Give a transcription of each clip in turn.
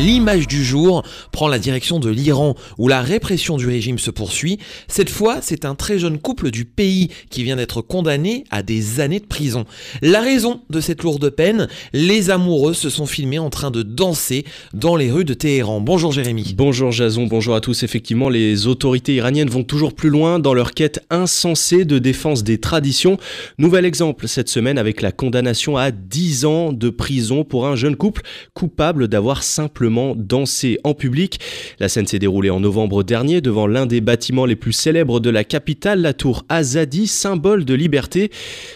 L'image du jour prend la direction de l'Iran où la répression du régime se poursuit. Cette fois, c'est un très jeune couple du pays qui vient d'être condamné à des années de prison. La raison de cette lourde peine, les amoureux se sont filmés en train de danser dans les rues de Téhéran. Bonjour Jérémy. Bonjour Jason, bonjour à tous. Effectivement, les autorités iraniennes vont toujours plus loin dans leur quête insensée de défense des traditions. Nouvel exemple cette semaine avec la condamnation à 10 ans de prison pour un jeune couple coupable d'avoir simplement danser en public. La scène s'est déroulée en novembre dernier devant l'un des bâtiments les plus célèbres de la capitale, la tour Azadi, symbole de liberté.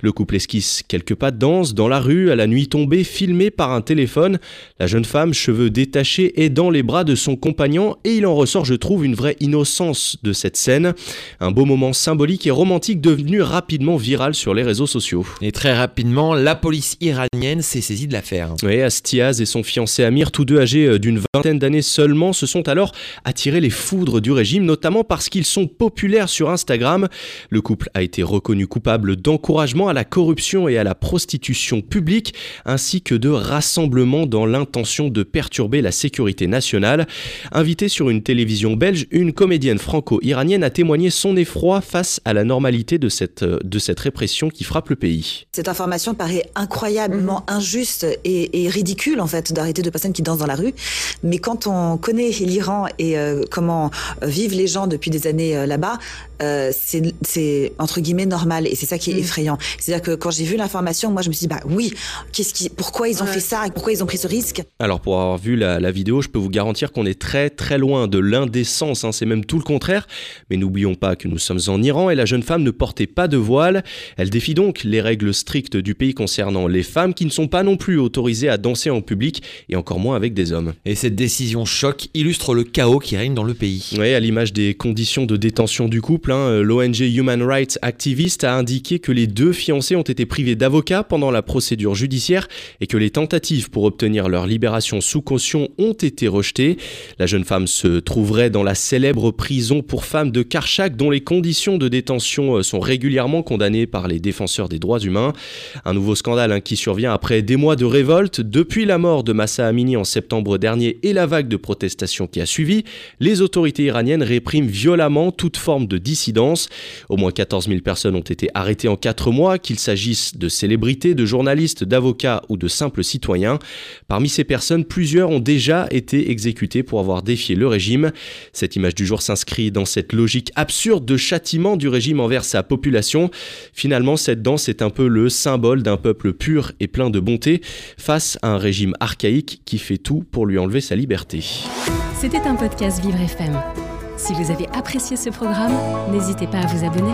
Le couple esquisse quelques pas de danse dans la rue à la nuit tombée, filmé par un téléphone. La jeune femme, cheveux détachés, est dans les bras de son compagnon et il en ressort, je trouve, une vraie innocence de cette scène. Un beau moment symbolique et romantique devenu rapidement viral sur les réseaux sociaux. Et très rapidement, la police iranienne s'est saisie de l'affaire. Oui, Astiaz et son fiancé Amir, tous deux âgés euh, d'une vingtaine d'années seulement, se sont alors attirés les foudres du régime, notamment parce qu'ils sont populaires sur Instagram. Le couple a été reconnu coupable d'encouragement à la corruption et à la prostitution publique, ainsi que de rassemblement dans l'intention de perturber la sécurité nationale. Invitée sur une télévision belge, une comédienne franco-iranienne a témoigné son effroi face à la normalité de cette, de cette répression qui frappe le pays. Cette information paraît incroyablement injuste et, et ridicule en fait d'arrêter deux personnes qui dansent dans la rue. Mais quand on connaît l'Iran et euh, comment vivent les gens depuis des années euh, là-bas, euh, c'est entre guillemets normal et c'est ça qui est mm. effrayant. C'est-à-dire que quand j'ai vu l'information, moi je me suis dit bah oui, qu'est-ce qui, pourquoi ils ont fait ça et pourquoi ils ont pris ce risque? Alors pour avoir vu la, la vidéo, je peux vous garantir qu'on est très très loin de l'indécence. Hein, c'est même tout le contraire. Mais n'oublions pas que nous sommes en Iran et la jeune femme ne portait pas de voile. Elle défie donc les règles strictes du pays concernant les femmes qui ne sont pas non plus autorisées à danser en public et encore moins avec des hommes. Et cette décision choc illustre le chaos qui règne dans le pays. Oui, à l'image des conditions de détention du couple, hein, l'ONG Human Rights Activist a indiqué que les deux fiancés ont été privés d'avocats pendant la procédure judiciaire et que les tentatives pour obtenir leur libération sous caution ont été rejetées. La jeune femme se trouverait dans la célèbre prison pour femmes de Karchak dont les conditions de détention euh, sont régulièrement condamnées par les défenseurs des droits humains. Un nouveau scandale hein, qui survient après des mois de révolte depuis la mort de Massa Amini en septembre dernier et la vague de protestation qui a suivi, les autorités iraniennes répriment violemment toute forme de dissidence. Au moins 14 000 personnes ont été arrêtées en 4 mois, qu'il s'agisse de célébrités, de journalistes, d'avocats ou de simples citoyens. Parmi ces personnes, plusieurs ont déjà été exécutées pour avoir défié le régime. Cette image du jour s'inscrit dans cette logique absurde de châtiment du régime envers sa population. Finalement, cette danse est un peu le symbole d'un peuple pur et plein de bonté face à un régime archaïque qui fait tout pour lui enlever sa liberté. C'était un podcast Vivre FM. Si vous avez apprécié ce programme, n'hésitez pas à vous abonner.